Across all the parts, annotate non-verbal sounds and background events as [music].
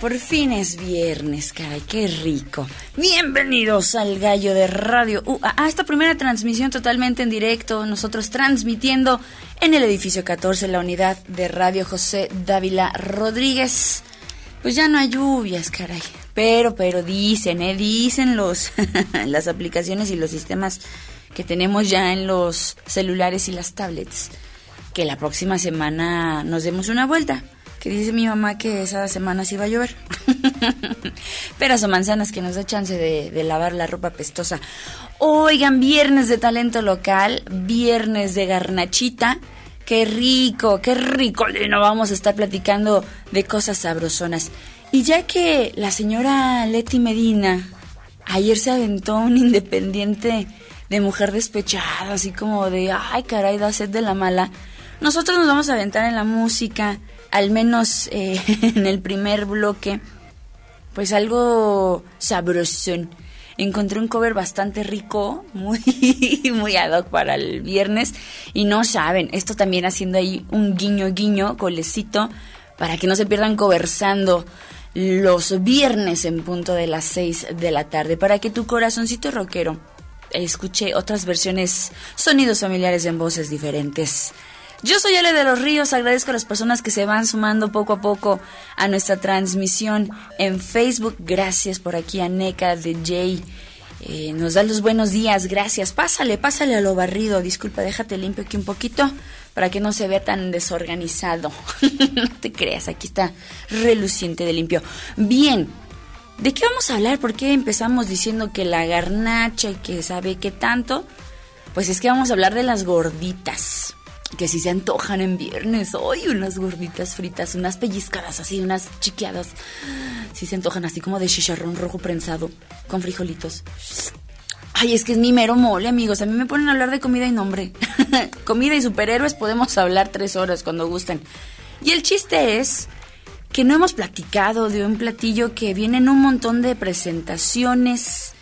Por fin es viernes, caray, qué rico. Bienvenidos al Gallo de Radio. Uh, a esta primera transmisión totalmente en directo. Nosotros transmitiendo en el edificio 14, la unidad de Radio José Dávila Rodríguez. Pues ya no hay lluvias, caray. Pero, pero dicen, ¿eh? Dicen los, [laughs] las aplicaciones y los sistemas que tenemos ya en los celulares y las tablets que la próxima semana nos demos una vuelta que dice mi mamá que esa semana sí va a llover. [laughs] Peras o manzanas que nos da chance de, lavar la ropa pestosa. Oigan, viernes de talento local, viernes de garnachita. Qué rico, qué rico, no vamos a estar platicando de cosas sabrosonas. Y ya que la señora Leti Medina ayer se aventó un independiente de mujer despechada, así como de, ay caray, da sed de la mala, nosotros nos vamos a aventar en la música al menos eh, [laughs] en el primer bloque, pues algo sabrosón. Encontré un cover bastante rico, [laughs] muy, muy ad hoc para el viernes. Y no saben, esto también haciendo ahí un guiño, guiño, colecito, para que no se pierdan conversando los viernes en punto de las 6 de la tarde, para que tu corazoncito rockero escuche otras versiones, sonidos familiares en voces diferentes. Yo soy Ale de los Ríos, agradezco a las personas que se van sumando poco a poco a nuestra transmisión en Facebook. Gracias por aquí a NECA de Jay. Eh, nos da los buenos días, gracias. Pásale, pásale a lo barrido. Disculpa, déjate limpio aquí un poquito para que no se vea tan desorganizado. [laughs] no te creas, aquí está reluciente de limpio. Bien, ¿de qué vamos a hablar? ¿Por qué empezamos diciendo que la garnacha y que sabe qué tanto? Pues es que vamos a hablar de las gorditas que si se antojan en viernes. Hoy unas gorditas fritas, unas pellizcadas así, unas chiqueadas. Si se antojan así como de chicharrón rojo prensado con frijolitos. Ay, es que es mi mero mole, amigos. A mí me ponen a hablar de comida y nombre. [laughs] comida y superhéroes podemos hablar tres horas cuando gusten. Y el chiste es que no hemos platicado de un platillo que viene en un montón de presentaciones,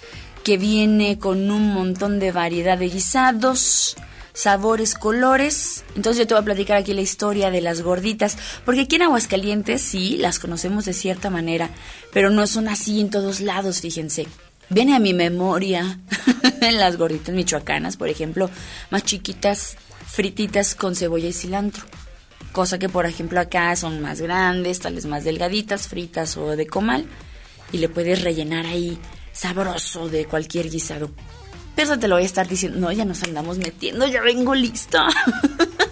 que viene con un montón de variedad de guisados sabores, colores. Entonces yo te voy a platicar aquí la historia de las gorditas, porque aquí en Aguascalientes sí, las conocemos de cierta manera, pero no son así en todos lados, fíjense. Viene a mi memoria [laughs] las gorditas michoacanas, por ejemplo, más chiquitas, frititas con cebolla y cilantro. Cosa que, por ejemplo, acá son más grandes, tal vez más delgaditas, fritas o de comal. Y le puedes rellenar ahí sabroso de cualquier guisado. Pero te lo voy a estar diciendo, no, ya nos andamos metiendo, ya vengo lista.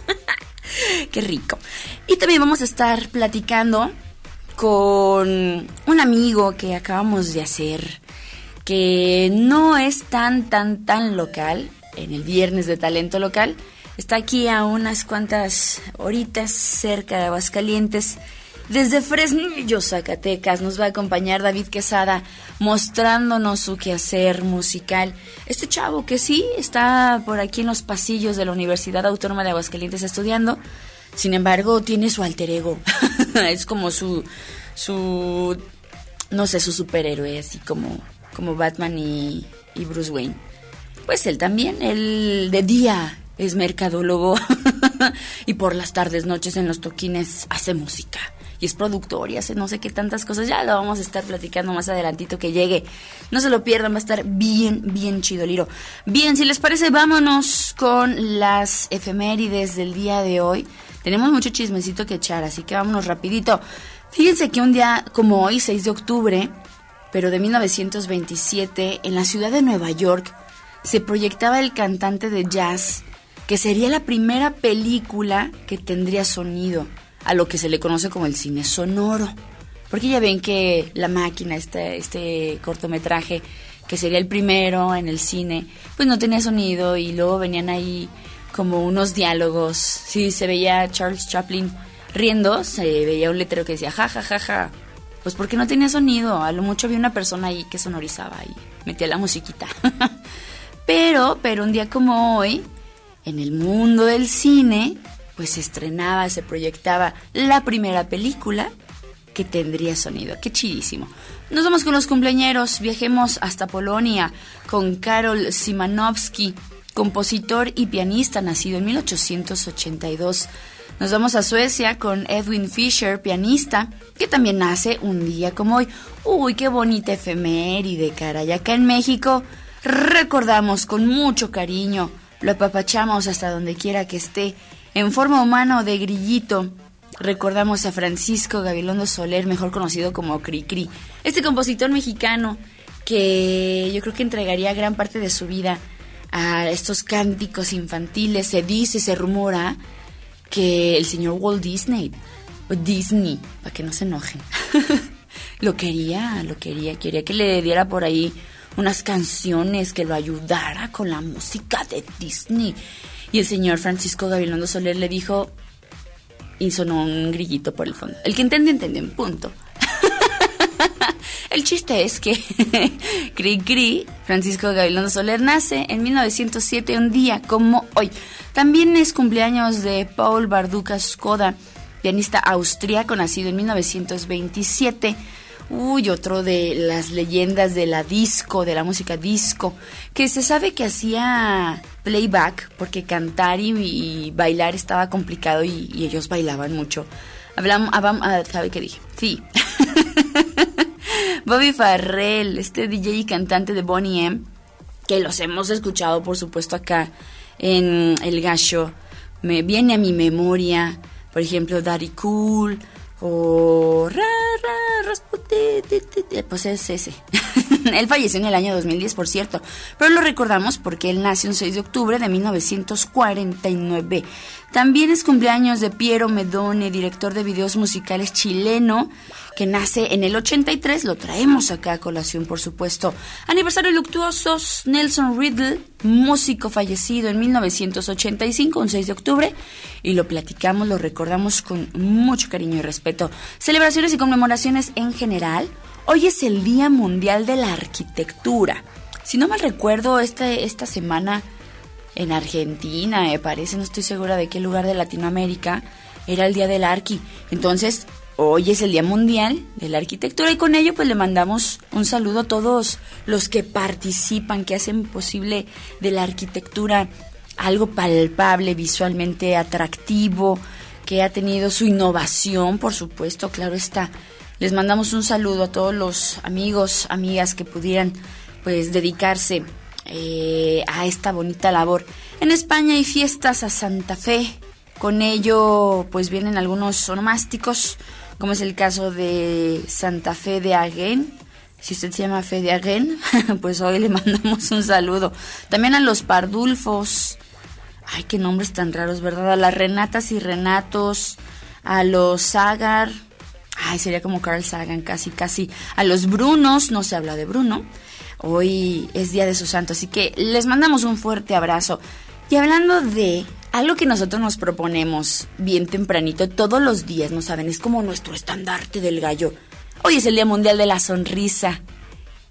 [laughs] Qué rico. Y también vamos a estar platicando con un amigo que acabamos de hacer, que no es tan, tan, tan local, en el viernes de talento local. Está aquí a unas cuantas horitas cerca de Aguascalientes desde Fresnillo, Zacatecas, nos va a acompañar David Quesada mostrándonos su quehacer musical. Este chavo que sí está por aquí en los pasillos de la Universidad Autónoma de Aguascalientes estudiando, sin embargo tiene su alter ego. [laughs] es como su, su, no sé, su superhéroe, así como, como Batman y, y Bruce Wayne. Pues él también, él de día es mercadólogo [laughs] y por las tardes, noches en los toquines hace música y es productor y hace no sé qué tantas cosas. Ya lo vamos a estar platicando más adelantito que llegue. No se lo pierdan, va a estar bien, bien chido, Liro. Bien, si les parece, vámonos con las efemérides del día de hoy. Tenemos mucho chismecito que echar, así que vámonos rapidito. Fíjense que un día como hoy, 6 de octubre, pero de 1927, en la ciudad de Nueva York, se proyectaba el cantante de jazz, que sería la primera película que tendría sonido a lo que se le conoce como el cine sonoro. Porque ya ven que La Máquina, este, este cortometraje, que sería el primero en el cine, pues no tenía sonido y luego venían ahí como unos diálogos. Sí, se veía Charles Chaplin riendo, se veía un letrero que decía ja, ja, ja, ja. Pues porque no tenía sonido, a lo mucho había una persona ahí que sonorizaba y metía la musiquita. [laughs] pero, pero un día como hoy, en el mundo del cine, pues se estrenaba, se proyectaba la primera película que tendría sonido. Qué chidísimo. Nos vamos con los cumpleañeros, viajemos hasta Polonia con Karol Simanowski, compositor y pianista nacido en 1882. Nos vamos a Suecia con Edwin Fischer, pianista, que también nace un día como hoy. Uy, qué bonita efeméride, cara. Y acá en México recordamos con mucho cariño, lo apapachamos hasta donde quiera que esté, en forma humana o de grillito. Recordamos a Francisco Gabilondo Soler, mejor conocido como Cricri, este compositor mexicano que yo creo que entregaría gran parte de su vida a estos cánticos infantiles. Se dice, se rumora que el señor Walt Disney, o Disney, para que no se enojen, [laughs] lo quería, lo quería, quería que le diera por ahí unas canciones que lo ayudara con la música de Disney. Y el señor Francisco Gabilondo Soler le dijo, y sonó un grillito por el fondo. El que entiende, entiende, un punto. [laughs] el chiste es que [laughs] Cri Cri, Francisco Gabilondo Soler, nace en 1907, un día como hoy. También es cumpleaños de Paul Barduca Skoda, pianista austríaco, nacido en 1927. Uy, otro de las leyendas de la disco, de la música disco, que se sabe que hacía playback porque cantar y, bailar estaba complicado y, ellos bailaban mucho. Hablamos, ah, ¿sabe qué dije? Sí. [laughs] Bobby Farrell, este DJ y cantante de Bonnie M, que los hemos escuchado por supuesto acá en El Gallo. Me viene a mi memoria, por ejemplo, Daddy Cool, O ra ra Rasputin, po se sesi. [laughs] [laughs] él falleció en el año 2010, por cierto, pero lo recordamos porque él nació el 6 de octubre de 1949. También es cumpleaños de Piero Medone, director de videos musicales chileno, que nace en el 83, lo traemos acá a colación, por supuesto. Aniversario luctuosos, Nelson Riddle, músico fallecido en 1985, un 6 de octubre, y lo platicamos, lo recordamos con mucho cariño y respeto. Celebraciones y conmemoraciones en general. Hoy es el Día Mundial de la Arquitectura. Si no mal recuerdo, este, esta semana en Argentina, me parece, no estoy segura de qué lugar de Latinoamérica, era el Día del Arqui. Entonces, hoy es el Día Mundial de la Arquitectura y con ello pues le mandamos un saludo a todos los que participan, que hacen posible de la arquitectura algo palpable, visualmente atractivo, que ha tenido su innovación, por supuesto, claro está. Les mandamos un saludo a todos los amigos, amigas que pudieran pues dedicarse eh, a esta bonita labor. En España hay fiestas a Santa Fe, con ello pues vienen algunos onomásticos, como es el caso de Santa Fe de Agen. Si usted se llama Fe de Agen, [laughs] pues hoy le mandamos un saludo. También a los Pardulfos. Ay, qué nombres tan raros, ¿verdad? A las Renatas y Renatos, a los Sagar. Ay, sería como Carl Sagan, casi, casi. A los Brunos, no se habla de Bruno. Hoy es Día de su Santo, así que les mandamos un fuerte abrazo. Y hablando de algo que nosotros nos proponemos bien tempranito, todos los días, ¿no saben? Es como nuestro estandarte del gallo. Hoy es el Día Mundial de la Sonrisa.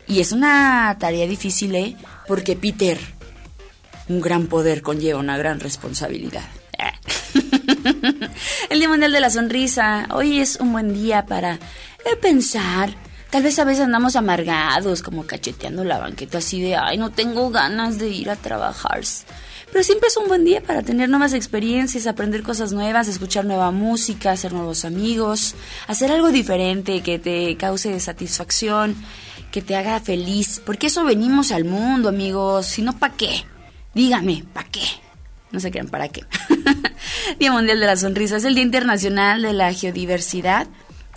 Y es una tarea difícil, ¿eh? Porque Peter, un gran poder conlleva una gran responsabilidad. [laughs] el Día Mundial de la Sonrisa. Hoy es un buen día para eh, pensar Tal vez a veces andamos amargados, como cacheteando la banqueta así de, ay, no tengo ganas de ir a trabajar. Pero siempre es un buen día para tener nuevas experiencias, aprender cosas nuevas, escuchar nueva música, hacer nuevos amigos, hacer algo diferente que te cause satisfacción, que te haga feliz. Porque eso venimos al mundo, amigos. Si no, ¿para qué? Dígame, ¿para qué? No se crean, ¿para qué? [laughs] Día Mundial de la Sonrisa es el Día Internacional de la Geodiversidad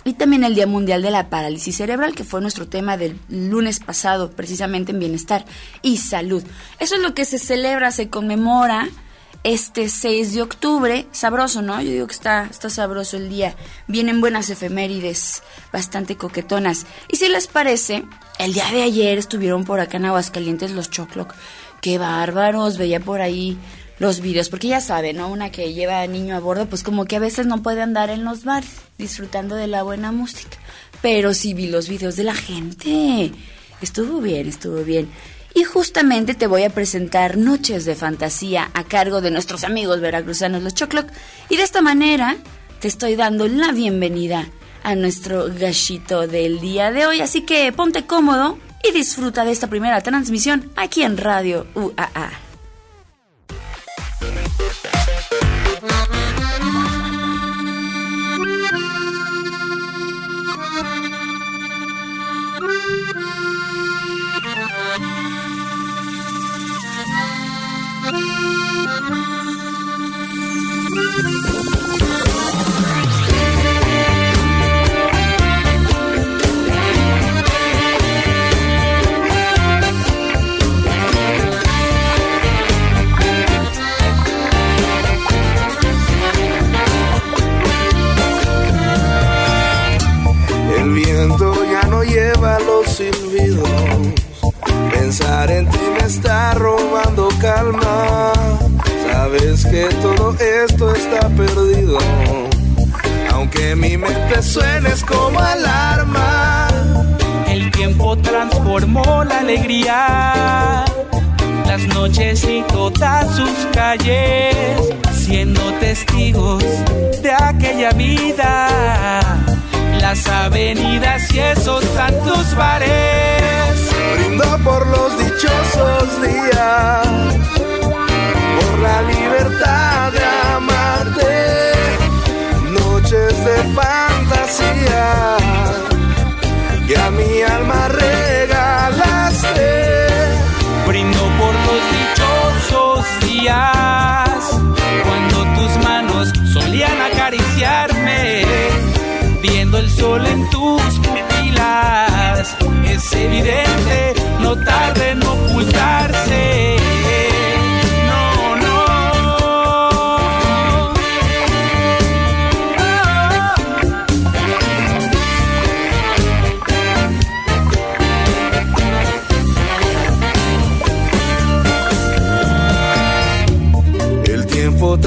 y también el Día Mundial de la Parálisis Cerebral, que fue nuestro tema del lunes pasado, precisamente en bienestar y salud. Eso es lo que se celebra, se conmemora este 6 de octubre. Sabroso, ¿no? Yo digo que está, está sabroso el día. Vienen buenas efemérides, bastante coquetonas. Y si les parece, el día de ayer estuvieron por acá en Aguascalientes los Chocloc. Qué bárbaros, veía por ahí los videos, porque ya saben, ¿no? Una que lleva a niño a bordo, pues como que a veces no puede andar en los bares disfrutando de la buena música. Pero sí vi los videos de la gente. Estuvo bien, estuvo bien. Y justamente te voy a presentar Noches de Fantasía a cargo de nuestros amigos veracruzanos los Chocloc. Y de esta manera te estoy dando la bienvenida a nuestro gallito del día de hoy. Así que ponte cómodo y disfruta de esta primera transmisión aquí en Radio UAA. El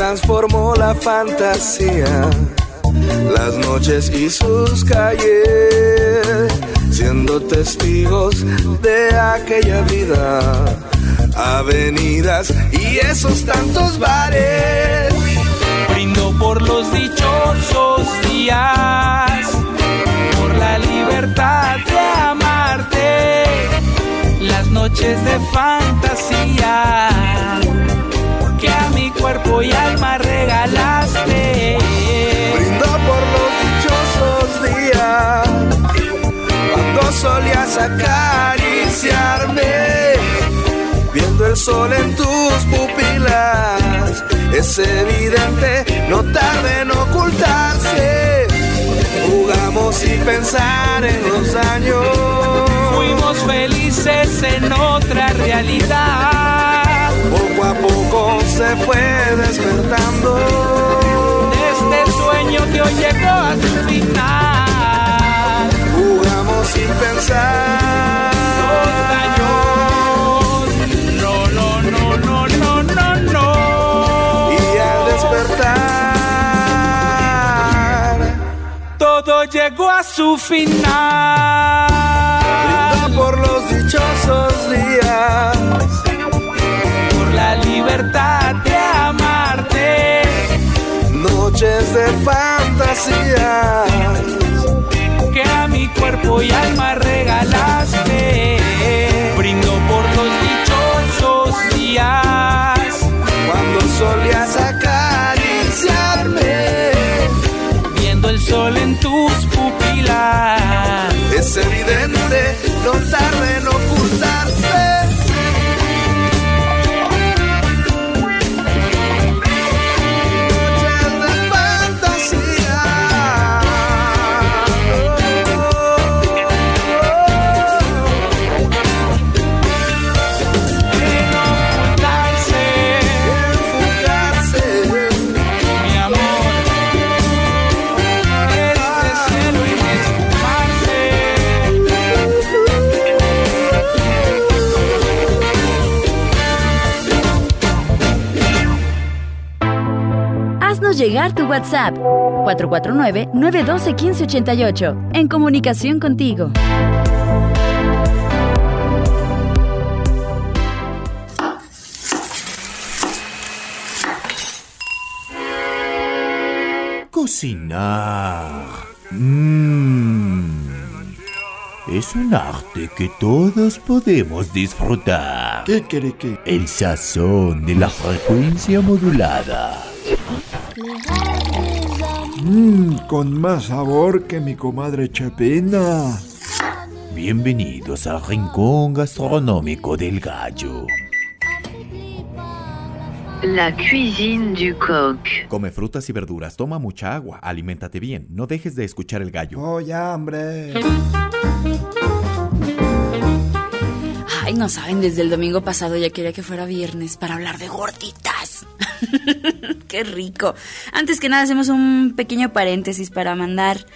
transformó la fantasía, las noches y sus calles, siendo testigos de aquella vida, avenidas y esos tantos bares. Brindo por los dichosos días, por la libertad de amarte, las noches de fantasía mi cuerpo y alma regalaste. Brindo por los dichosos días, cuando solías acariciarme, viendo el sol en tus pupilas. Es evidente, no tarde en ocultarse. Jugamos sin pensar en los años. Fuimos felices en otra realidad. Poco a poco se fue despertando. Este sueño que hoy llegó a su final. Jugamos sin pensar. No, no, no, no, no, no, no. Y al despertar, Todo llegó a su final. brindo por los dichosos días. Noches de fantasía, que a mi cuerpo y alma tu WhatsApp 449-912-1588 en comunicación contigo. Cocinar. Mmm. Es un arte que todos podemos disfrutar. ¿Qué quiere que? El sazón de la frecuencia modulada Mmm, con más sabor que mi comadre Chepina. Bienvenidos al rincón gastronómico del gallo. La cuisine du coq. Come frutas y verduras, toma mucha agua, aliméntate bien, no dejes de escuchar el gallo. Oh, ya, hombre. Ay, no saben, desde el domingo pasado ya quería que fuera viernes para hablar de gorditas. [laughs] Qué rico. Antes que nada, hacemos un pequeño paréntesis para mandar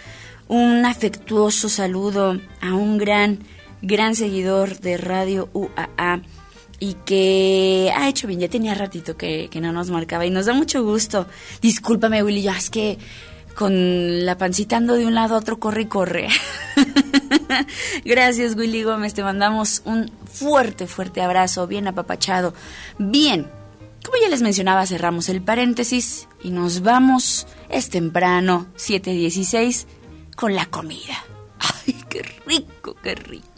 un afectuoso saludo a un gran, gran seguidor de Radio UAA y que ha hecho bien, ya tenía ratito que, que no nos marcaba y nos da mucho gusto. Discúlpame, Willy, ya es que con la pancita ando de un lado a otro, corre y corre. [laughs] Gracias, Willy Gómez, te mandamos un fuerte, fuerte abrazo, bien apapachado. Bien, como ya les mencionaba, cerramos el paréntesis y nos vamos, es temprano, 7.16, con la comida. ¡Ay, qué rico, qué rico!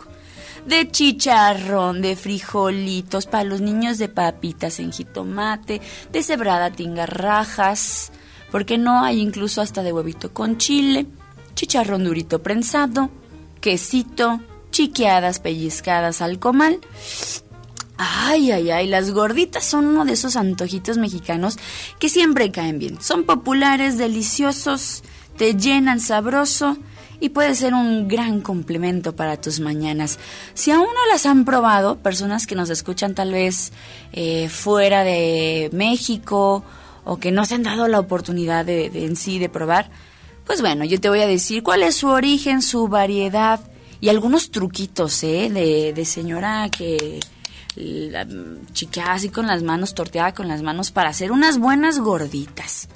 de chicharrón, de frijolitos, para los niños de papitas en jitomate, de cebrada tingarrajas, porque no hay incluso hasta de huevito con chile, chicharrón durito prensado, quesito, chiqueadas pellizcadas al comal. Ay, ay, ay, las gorditas son uno de esos antojitos mexicanos que siempre caen bien. Son populares, deliciosos, te llenan sabroso y puede ser un gran complemento para tus mañanas. Si aún no las han probado, personas que nos escuchan tal vez eh, fuera de México o que no se han dado la oportunidad de, en sí de probar, pues bueno, yo te voy a decir cuál es su origen, su variedad y algunos truquitos ¿eh? de, de señora que la, chiqueaba así con las manos, torteada con las manos para hacer unas buenas gorditas.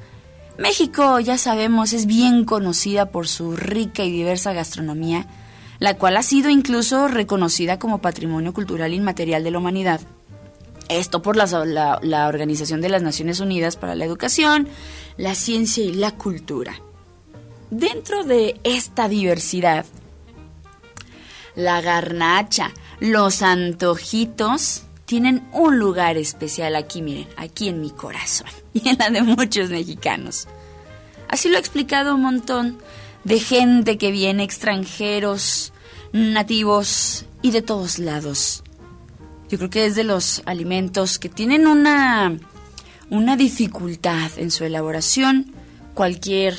México, ya sabemos, es bien conocida por su rica y diversa gastronomía, la cual ha sido incluso reconocida como Patrimonio Cultural Inmaterial de la Humanidad. Esto por la, la, Organización de las Naciones Unidas para la Educación, la Ciencia y la Cultura. Dentro de esta diversidad, la garnacha, los antojitos, tienen un lugar especial aquí, miren, aquí en mi corazón [laughs] y en la de muchos mexicanos. Así lo ha explicado un montón de gente que viene, extranjeros, nativos y de todos lados. Yo creo que es de los alimentos que tienen una, una dificultad en su elaboración, cualquier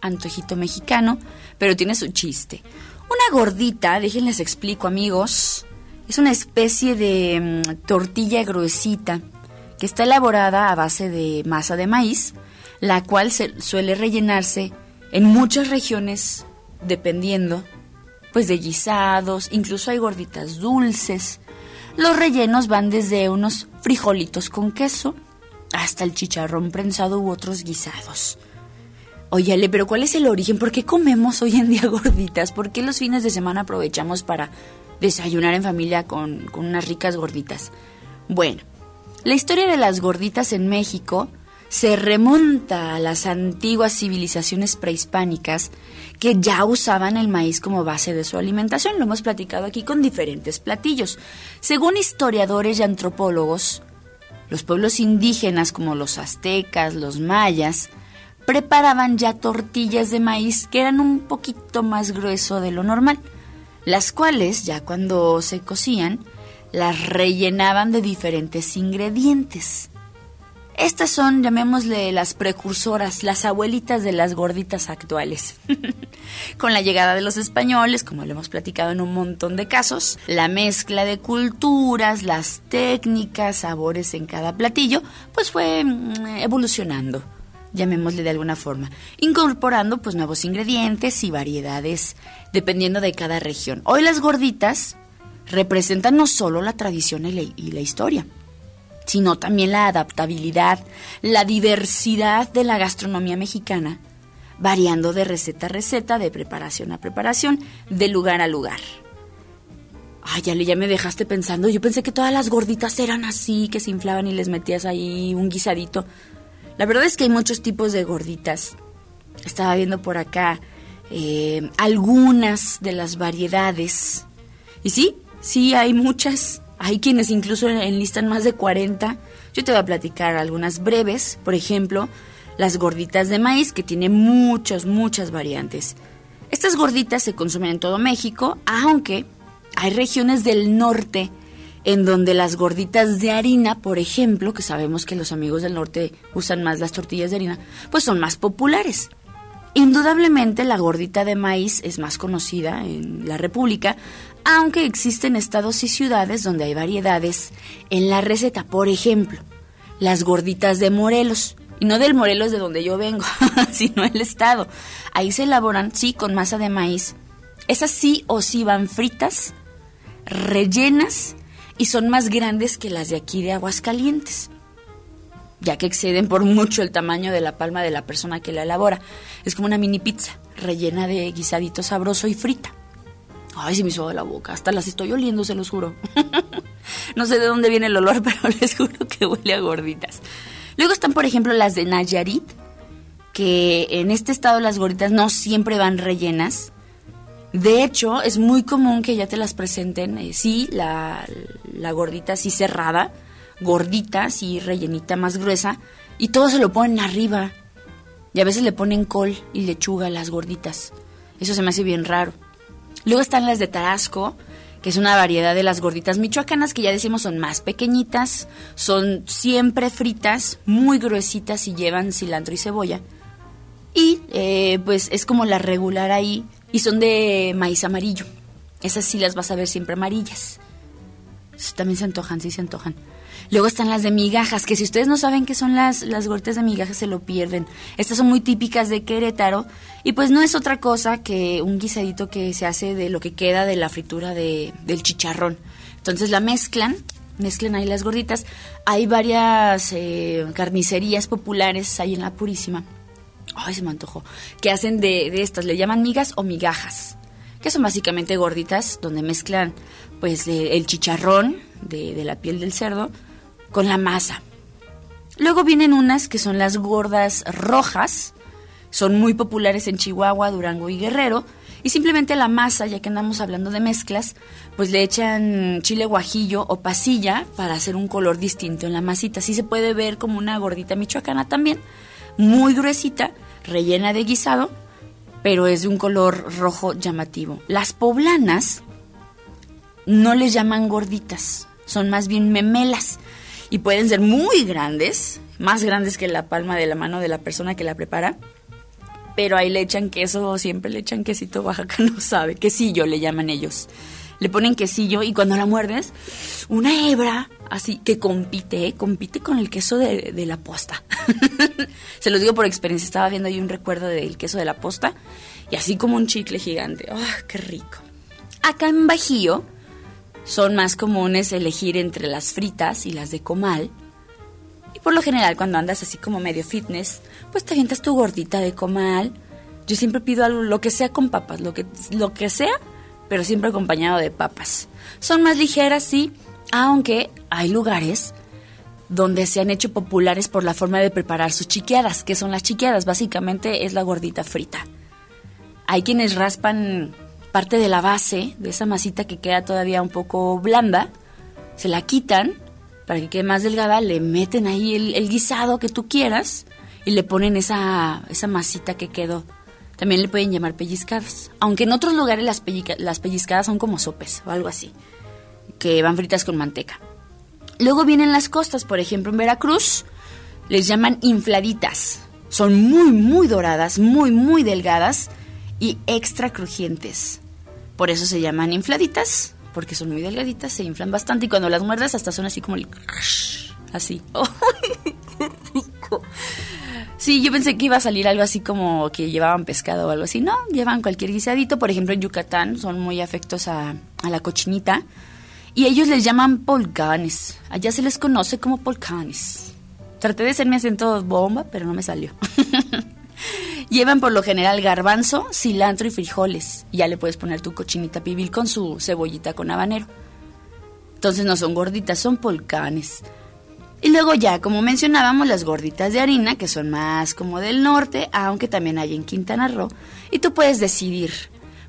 antojito mexicano, pero tiene su chiste. Una gordita, déjenles explico amigos, es una especie de mm, tortilla gruesita que está elaborada a base de masa de maíz, la cual se suele rellenarse en muchas regiones dependiendo pues de guisados, incluso hay gorditas dulces. Los rellenos van desde unos frijolitos con queso hasta el chicharrón prensado u otros guisados. Óyale, pero ¿cuál es el origen? ¿Por qué comemos hoy en día [laughs] gorditas? ¿Por qué los fines de semana aprovechamos para desayunar en familia con, unas ricas gorditas. Bueno, la historia de las gorditas en México se remonta a las antiguas civilizaciones prehispánicas que ya usaban el maíz como base de su alimentación. Lo hemos platicado aquí con diferentes platillos. Según historiadores y antropólogos, los pueblos indígenas como los aztecas, los mayas, preparaban ya tortillas de maíz que eran un poquito más grueso de lo normal las cuales, ya cuando se cocían, las rellenaban de diferentes ingredientes. Estas son, llamémosle, las precursoras, las abuelitas de las gorditas actuales. [laughs] Con la llegada de los españoles, como lo hemos platicado en un montón de casos, la mezcla de culturas, las técnicas, sabores en cada platillo, pues fue mm, evolucionando llamémosle de alguna forma, incorporando pues nuevos ingredientes y variedades dependiendo de cada región. Hoy las gorditas representan no solo la tradición y la, historia, sino también la adaptabilidad, la diversidad de la gastronomía mexicana, variando de receta a receta, de preparación a preparación, de lugar a lugar. Ay, ya, ya me dejaste pensando. Yo pensé que todas las gorditas eran así, que se inflaban y les metías ahí un guisadito. La verdad es que hay muchos tipos de gorditas. Estaba viendo por acá eh, algunas de las variedades. Y sí, sí, hay muchas. Hay quienes incluso enlistan más de 40. Yo te voy a platicar algunas breves. Por ejemplo, las gorditas de maíz, que tiene muchas, muchas variantes. Estas gorditas se consumen en todo México, aunque hay regiones del norte en donde las gorditas de harina, por ejemplo, que sabemos que los amigos del norte usan más las tortillas de harina, pues son más populares. Indudablemente la gordita de maíz es más conocida en la República, aunque existen estados y ciudades donde hay variedades en la receta. Por ejemplo, las gorditas de Morelos. Y no del Morelos de donde yo vengo, [laughs] sino el estado. Ahí se elaboran, sí, con masa de maíz. Esas sí o sí van fritas, rellenas y son más grandes que las de aquí de Aguascalientes, ya que exceden por mucho el tamaño de la palma de la persona que la elabora. Es como una mini pizza rellena de guisadito sabroso y frita. Ay, se me hizo la boca, hasta las estoy oliendo, se los juro. [laughs] no sé de dónde viene el olor, [laughs] pero les juro que huele a gorditas. Luego están, por ejemplo, las de Nayarit, que en este estado las gorditas no siempre van rellenas. De hecho, es muy común que ya te las presenten, eh, sí, la, la gordita así cerrada, gordita, así rellenita más gruesa, y todo se lo ponen arriba. Y a veces le ponen col y lechuga a las gorditas. Eso se me hace bien raro. Luego están las de Tarasco, que es una variedad de las gorditas michoacanas que ya decimos son más pequeñitas, son siempre fritas, muy gruesitas y llevan cilantro y cebolla. Y eh, pues es como la regular ahí y son de maíz amarillo. Esas sí las vas a ver siempre amarillas. También se antojan, sí se antojan. Luego están las de migajas, que si ustedes no saben qué son las, las de migajas, se lo pierden. Estas son muy típicas de Querétaro y pues no es otra cosa que un guisadito que se hace de lo que queda de la fritura de, del chicharrón. Entonces la mezclan, mezclan ahí las gorditas. Hay varias eh, carnicerías populares ahí en La Purísima. Ay, se me antojó. Que hacen de, de estas, le llaman migas o migajas. Que son básicamente gorditas donde mezclan pues el chicharrón de, de la piel del cerdo con la masa. Luego vienen unas que son las gordas rojas, son muy populares en Chihuahua, Durango y Guerrero, y simplemente la masa, ya que andamos hablando de mezclas, pues le echan chile guajillo o pasilla para hacer un color distinto en la masita. Así se puede ver como una gordita michoacana también, muy gruesita, rellena de guisado, pero es de un color rojo llamativo. Las poblanas no les llaman gorditas, son más bien memelas y pueden ser muy grandes, más grandes que la palma de la mano de la persona que la prepara. Pero ahí le echan queso, siempre le echan quesito Oaxaca, [laughs] no sabe, quesillo le llaman ellos. Le ponen quesillo y cuando la muerdes, una hebra así que compite, compite con el queso de, de la posta. [laughs] Se los digo por experiencia, estaba viendo ahí un recuerdo del queso de la posta y así como un chicle gigante. ¡Ah, qué rico! Acá en Bajío son más comunes elegir entre las fritas y las de comal. Y por lo general cuando andas así como medio fitness, pues te avientas tu gordita de comal. Yo siempre pido algo, lo que sea con papas, lo que, lo que sea, pero siempre acompañado de papas. Son más ligeras, sí, aunque hay lugares donde se han hecho populares por la forma de preparar sus chiqueadas. que son las chiqueadas? Básicamente es la gordita frita. Hay quienes raspan parte de la base de esa masita que queda todavía un poco blanda, se la quitan para que quede más delgada, le meten ahí el, guisado que tú quieras y le ponen esa, esa masita que quedó. También le pueden llamar pellizcadas. Aunque en otros lugares las, pellizcadas son como sopes o algo así, que van fritas con manteca. Luego vienen las costas, por ejemplo en Veracruz, les llaman infladitas. Son muy, muy doradas, muy, muy delgadas y extra crujientes. Por eso se llaman infladitas, porque son muy delgaditas, se inflan bastante y cuando las muerdas hasta son así como el... [laughs] Así. [laughs] ¡Qué rico! Sí, yo pensé que iba a salir algo así como que llevaban pescado o algo así. No, llevan cualquier guisadito. Por ejemplo, en Yucatán son muy afectos a, la cochinita. Y ellos les llaman polcanes. Allá se les conoce como polcanes. Traté de hacer mi acento bomba, pero no me salió. [laughs] Llevan por lo general garbanzo, cilantro y frijoles. Ya le puedes poner tu cochinita pibil con su cebollita con habanero. Entonces no son gorditas, son polcanes. Y luego ya, como mencionábamos, las gorditas de harina, que son más como del norte, aunque también hay en Quintana Roo. Y tú puedes decidir.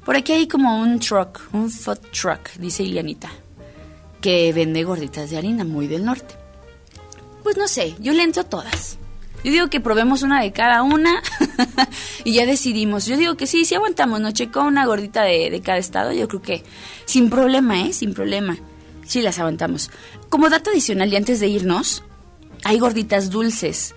Por aquí hay como un truck, un food truck, dice Ilianita, que vende gorditas de harina muy del norte. Pues no sé, yo le entro todas. Yo digo que probemos una de cada una [laughs] y ya decidimos. Yo digo que sí, sí aguantamos, ¿no? Checó una gordita de, de cada estado, yo creo que sin problema, ¿eh? Sin problema. Sí, las aguantamos. Como dato adicional y antes de irnos, hay gorditas dulces.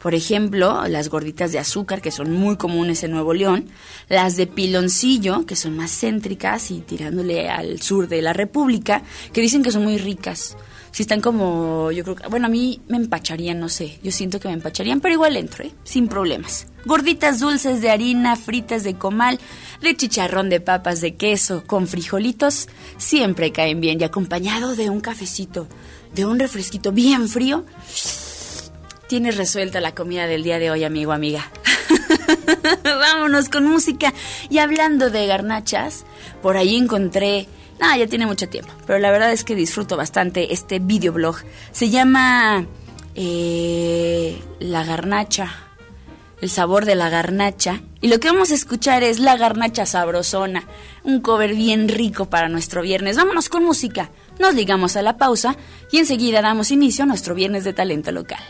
Por ejemplo, las gorditas de azúcar, que son muy comunes en Nuevo León, las de piloncillo, que son más céntricas y tirándole al sur de la República, que dicen que son muy ricas. Si están como, yo creo que, bueno, a mí me empacharían, no sé, yo siento que me empacharían, pero igual entro, ¿eh? Sin problemas. Gorditas dulces de harina, fritas de comal, de chicharrón de papas de queso, con frijolitos, siempre caen bien y acompañado de un cafecito, de un refresquito bien frío. Tienes resuelta la comida del día de hoy, amigo, amiga. [laughs] Vámonos con música. Y hablando de garnachas, por ahí encontré Ah, ya tiene mucho tiempo, pero la verdad es que disfruto bastante este videoblog. Se llama eh, La Garnacha, el sabor de la garnacha. Y lo que vamos a escuchar es La Garnacha Sabrosona, un cover bien rico para nuestro viernes. Vámonos con música, nos ligamos a la pausa y enseguida damos inicio a nuestro viernes de talento local.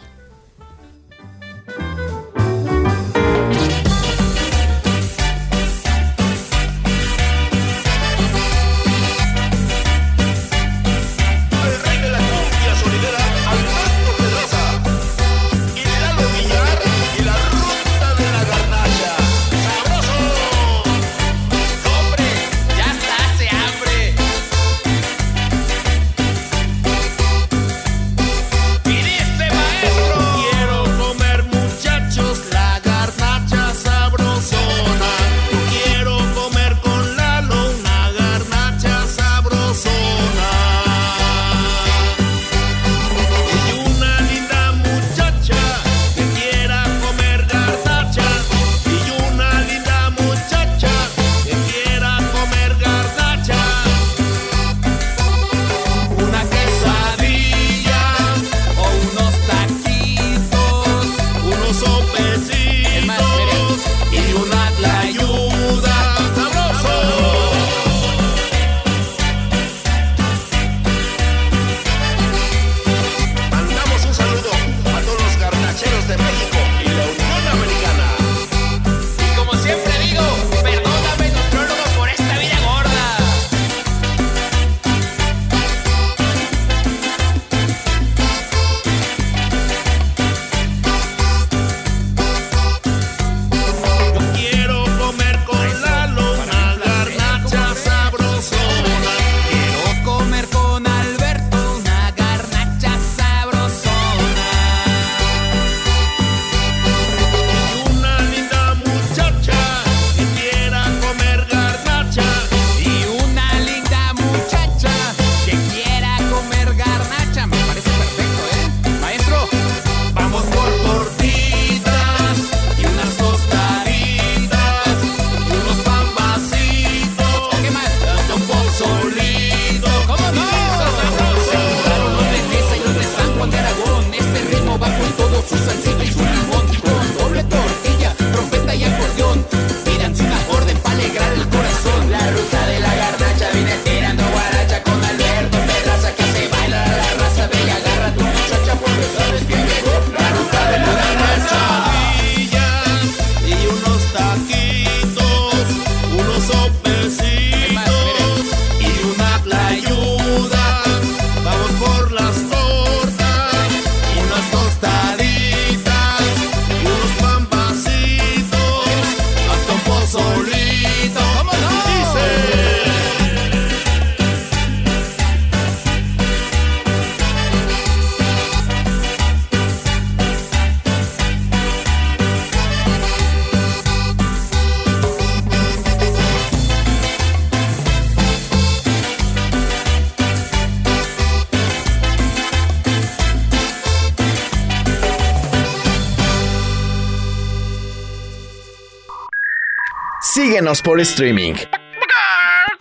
Síguenos por streaming.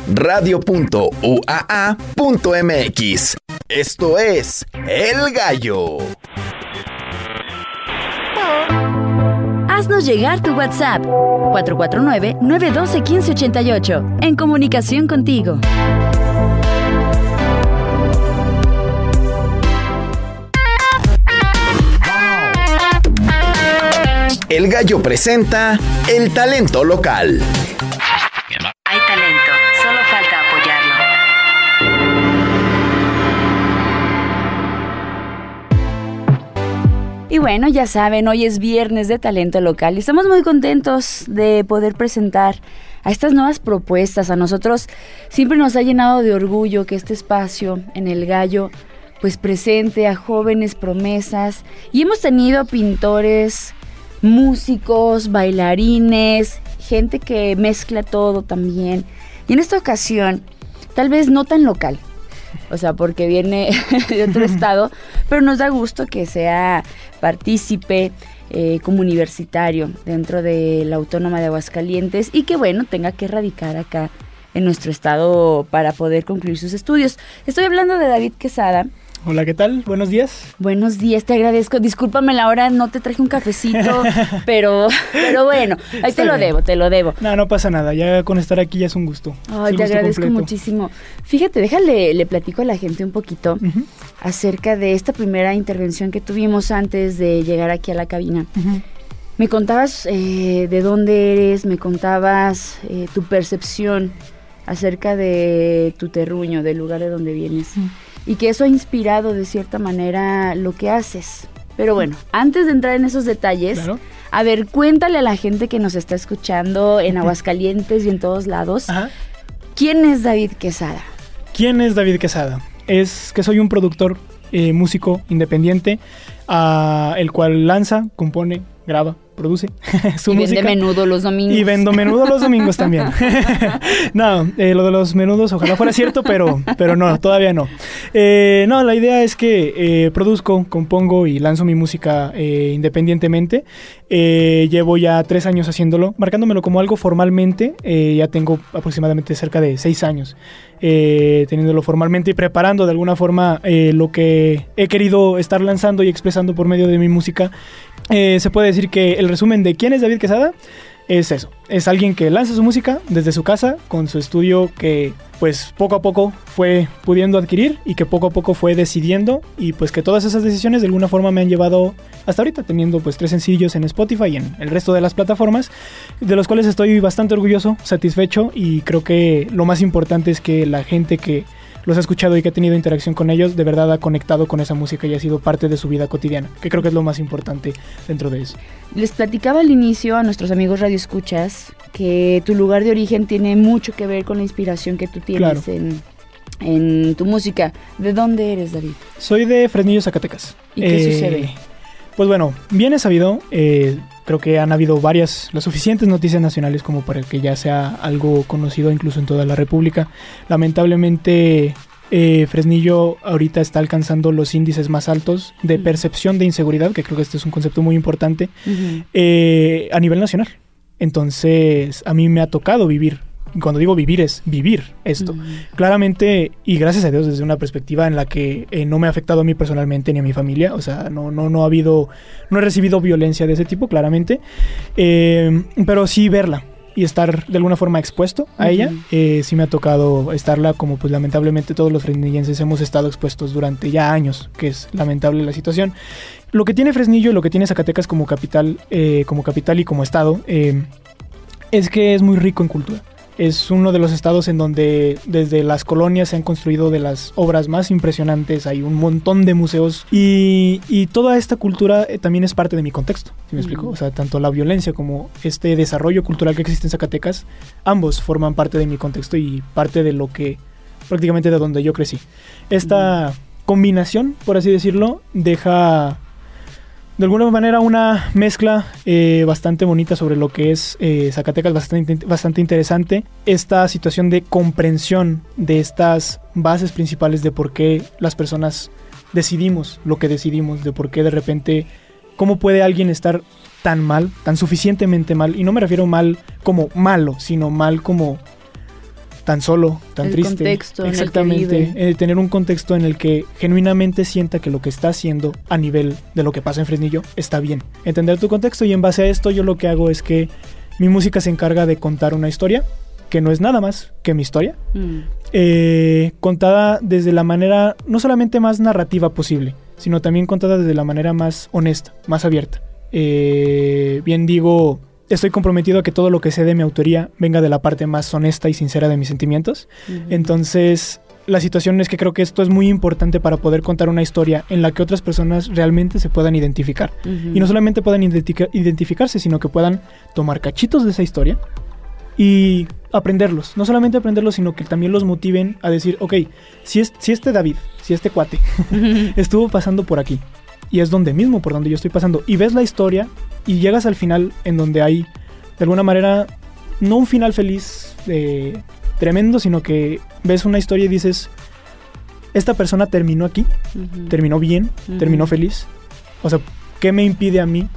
Radio.uaa.mx Esto es El Gallo. Haznos llegar tu WhatsApp 449-912-1588 en comunicación contigo. El Gallo presenta el talento local. Y bueno, ya saben, hoy es viernes de talento local y estamos muy contentos de poder presentar a estas nuevas propuestas. A nosotros siempre nos ha llenado de orgullo que este espacio en el gallo pues presente a jóvenes promesas y hemos tenido pintores, músicos, bailarines, gente que mezcla todo también. Y en esta ocasión, tal vez no tan local, o sea, porque viene [laughs] de otro [laughs] estado, pero nos da gusto que sea partícipe eh, como universitario dentro de la Autónoma de Aguascalientes y que, bueno, tenga que radicar acá en nuestro estado para poder concluir sus estudios. Estoy hablando de David Quesada. Hola, ¿qué tal? Buenos días. Buenos días, te agradezco. Discúlpame la hora, no te traje un cafecito, [laughs] pero, pero bueno, ahí Está te lo debo, te lo debo. No, no pasa nada. Ya con estar aquí ya es un gusto. Ay, un te gusto agradezco completo. muchísimo. Fíjate, déjale, le platico a la gente un poquito acerca de esta primera intervención que tuvimos antes de llegar aquí a la cabina. Me contabas eh, de dónde eres, me contabas eh, tu percepción acerca de tu terruño, del lugar de donde vienes. Y que eso ha inspirado de cierta manera lo que haces. Pero bueno, antes de entrar en esos detalles, Claro. a ver, cuéntale a la gente que nos está escuchando en Aguascalientes y en todos lados, Ajá. ¿quién es David Quesada? ¿Quién es David Quesada? Es que soy un productor, eh, músico independiente, ah, el cual lanza, compone, graba, produce [laughs] su y música. vende menudo los domingos. Y vendo menudo los domingos también. [laughs] [laughs] no, eh, lo de los menudos ojalá fuera cierto, pero, pero no, todavía no. Eh, no, la idea es que eh, produzco, compongo y lanzo mi música eh, independientemente. Llevo ya tres años haciéndolo, marcándomelo como algo formalmente. ya tengo aproximadamente cerca de seis años eh, teniéndolo formalmente y preparando de alguna forma lo que he querido estar lanzando y expresando por medio de mi música. Eh, se puede decir que el resumen de quién es David Quesada es eso. Es alguien que lanza su música desde su casa con su estudio que pues poco a poco fue pudiendo adquirir y que poco a poco fue decidiendo y pues que todas esas decisiones de alguna forma me han llevado hasta ahorita teniendo pues tres sencillos en Spotify y en el resto de las plataformas de los cuales estoy bastante orgulloso, satisfecho y creo que lo más importante es que la gente que los ha escuchado y que ha tenido interacción con ellos de verdad ha conectado con esa música y ha sido parte de su vida cotidiana, que creo que es lo más importante dentro de eso. Les platicaba al inicio a nuestros amigos Radio Escuchas que tu lugar de origen tiene mucho que ver con la inspiración que tú tienes Claro. en, en tu música. ¿De dónde eres, David? Soy de Fresnillo, Zacatecas. ¿Y qué sucede? Pues bueno, bien es sabido, eh, creo que han habido varias, las suficientes noticias nacionales como para que ya sea algo conocido incluso en toda la República. Lamentablemente, eh, Fresnillo ahorita está alcanzando los índices más altos de percepción de inseguridad, que creo que este es un concepto muy importante, eh, a nivel nacional. Entonces, a mí me ha tocado vivir. Y Cuando digo vivir es vivir esto. Claramente, y gracias a Dios, desde una perspectiva en la que eh, no me ha afectado a mí personalmente ni a mi familia, o sea, no, no, no ha habido, no he recibido violencia de ese tipo, claramente, Eh, pero sí verla y estar de alguna forma expuesto a ella, eh, sí me ha tocado estarla como pues lamentablemente todos los fresnillenses hemos estado expuestos durante ya años, que es lamentable la situación. Lo que tiene Fresnillo y lo que tiene Zacatecas como capital, eh, como capital y como estado, eh, es que es muy rico en cultura. Es uno de los estados en donde desde las colonias se han construido de las obras más impresionantes, hay un montón de museos y, y toda esta cultura eh, también es parte de mi contexto, ¿sí me explico? O sea, tanto la violencia como este desarrollo cultural que existe en Zacatecas, ambos forman parte de mi contexto y parte de lo que prácticamente de donde yo crecí. Esta combinación, por así decirlo, deja de alguna manera una mezcla eh, bastante bonita sobre lo que es eh, Zacatecas, bastante, bastante interesante. Esta situación de comprensión de estas bases principales de por qué las personas decidimos lo que decidimos, de por qué de repente, cómo puede alguien estar tan mal, tan suficientemente mal, y no me refiero mal como malo, sino mal como tan solo, tan El triste. contexto en el que Exactamente. vive. eh, tener un contexto en el que genuinamente sienta que lo que está haciendo a nivel de lo que pasa en Fresnillo está bien. Entender tu contexto y en base a esto yo lo que hago es que mi música se encarga de contar una historia que no es nada más que mi historia, Mm. eh, contada desde la manera no solamente más narrativa posible, sino también contada desde la manera más honesta, más abierta. Eh, bien digo, estoy comprometido a que todo lo que sé de mi autoría venga de la parte más honesta y sincera de mis sentimientos. Entonces, la situación es que creo que esto es muy importante para poder contar una historia en la que otras personas realmente se puedan identificar. Y no solamente puedan identifica- identificarse, sino que puedan tomar cachitos de esa historia y aprenderlos. No solamente aprenderlos, sino que también los motiven a decir, ok, si, es, si este David, si este cuate [laughs] estuvo pasando por aquí y es donde mismo, por donde yo estoy pasando, y ves la historia y llegas al final en donde hay, de alguna manera, no un final feliz eh, tremendo, sino que ves una historia y dices, esta persona terminó aquí, terminó bien, terminó feliz. O sea, ¿qué me impide a mí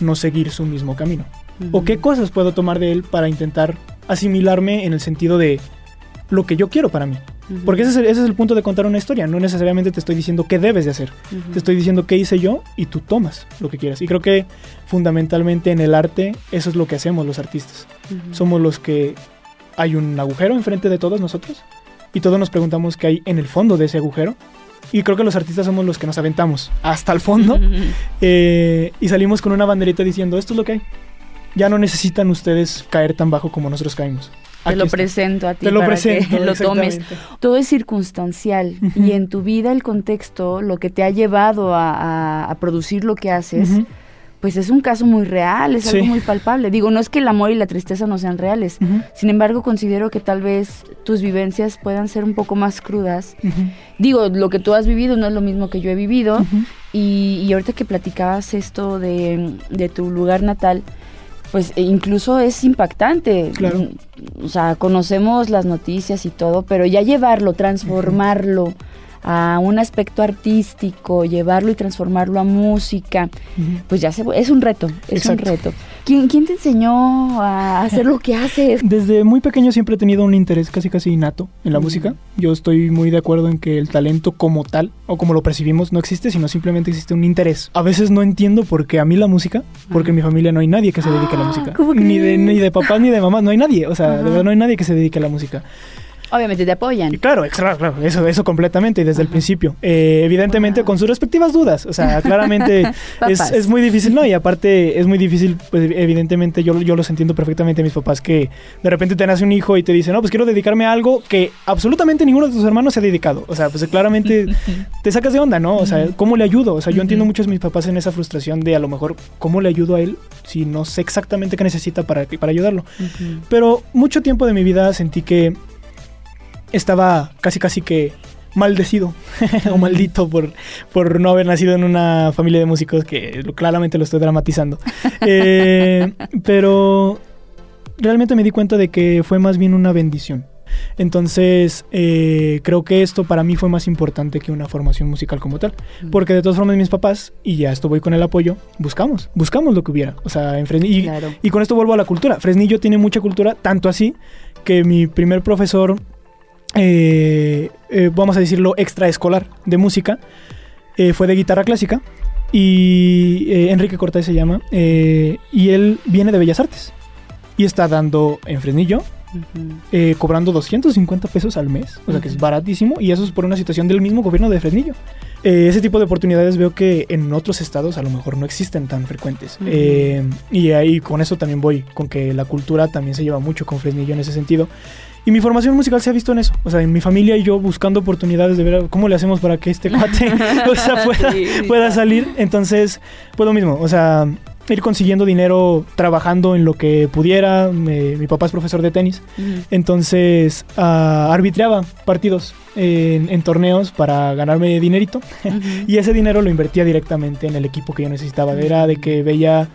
no seguir su mismo camino? ¿O qué cosas puedo tomar de él para intentar asimilarme en el sentido de lo que yo quiero para mí? Porque ese es, el, ese es el punto de contar una historia. No necesariamente te estoy diciendo qué debes de hacer. Ujú. Te estoy diciendo qué hice yo y tú tomas lo que quieras. Y creo que fundamentalmente en el arte eso es lo que hacemos los artistas. Ujú. Somos los que hay un agujero enfrente de todos nosotros y todos nos preguntamos qué hay en el fondo de ese agujero. Y creo que los artistas somos los que nos aventamos hasta el fondo eh, y salimos con una banderita diciendo esto es lo que hay. Ya no necesitan ustedes caer tan bajo como nosotros caemos. Te Aquí lo está. presento a ti Te lo para presento, que [laughs] lo tomes. Todo es circunstancial Ujú. y en tu vida el contexto, lo que te ha llevado a, a- a producir lo que haces, Ujú. pues es un caso muy real, es algo Sí. muy palpable. Digo, no es que el amor y la tristeza no sean reales. Ujú. Sin embargo, considero que tal vez tus vivencias puedan ser un poco más crudas. Digo, lo que tú has vivido no es lo mismo que yo he vivido. Y, y ahorita que platicabas esto de, de tu lugar natal, pues e incluso es impactante. Claro. O sea, conocemos las noticias y todo, pero ya llevarlo, transformarlo a un aspecto artístico, llevarlo y transformarlo a música, pues ya se, es un reto, es Exacto. un reto. ¿Quién, ¿Quién te enseñó a hacer lo que haces? [laughs] Desde muy pequeño siempre he tenido un interés casi casi innato en la música. Yo estoy muy de acuerdo en que el talento como tal o como lo percibimos no existe, sino simplemente existe un interés. A veces no entiendo por qué a mí la música, porque en mi familia no hay nadie que se dedique a la música. ¿cómo Ni de, ni de papás ni de mamás, no hay nadie. O sea, de verdad no hay nadie que se dedique a la música. Obviamente te apoyan. Y claro, claro, claro, eso, eso completamente desde el principio. Eh, evidentemente Wow. con sus respectivas dudas. O sea, [laughs] claramente [laughs] es, es muy difícil, ¿no? Y aparte es muy difícil, pues evidentemente yo, yo los entiendo perfectamente mis papás que de repente te nace un hijo y te dicen, no, pues quiero dedicarme a algo que absolutamente ninguno de tus hermanos se ha dedicado. O sea, pues claramente [laughs] te sacas de onda, ¿no? O sea, ¿cómo le ayudo? O sea, yo entiendo mucho a mis papás en esa frustración de a lo mejor, ¿cómo le ayudo a él si no sé exactamente qué necesita para, para ayudarlo? Ujú. Pero mucho tiempo de mi vida sentí que estaba casi casi que maldecido [laughs] o maldito por, por no haber nacido en una familia de músicos que claramente lo estoy dramatizando. [laughs] Eh, pero realmente me di cuenta de que fue más bien una bendición. Entonces, eh, creo que esto para mí fue más importante que una formación musical como tal. Porque de todas formas mis papás, y ya esto voy con el apoyo, buscamos, buscamos lo que hubiera. O sea, en Fresnillo, y con esto vuelvo a la cultura. Fresnillo tiene mucha cultura, tanto así que mi primer profesor, eh, eh, vamos a decirlo, extraescolar de música, eh, fue de guitarra clásica. Y Enrique Cortés se llama. y él viene de Bellas Artes. Y está dando en Fresnillo, cobrando 250 pesos al mes, o sea que es baratísimo, y eso es por una situación del mismo gobierno de Fresnillo. Ese tipo de oportunidades veo que en otros estados a lo mejor no existen tan frecuentes. Y ahí con eso también voy, con que la cultura también se lleva mucho con Fresnillo en ese sentido. Y mi formación musical se ha visto en eso. O sea, en mi familia y yo buscando oportunidades de ver cómo le hacemos para que este [laughs] cuate o sea, pueda, Sí, sí, pueda salir. Entonces, pues lo mismo. O sea, ir consiguiendo dinero trabajando en lo que pudiera. Me- mi papá es profesor de tenis. Entonces, ah, arbitraba partidos en, en torneos para ganarme dinerito. [laughs] Y ese dinero lo invertía directamente en el equipo que yo necesitaba. Era de que veía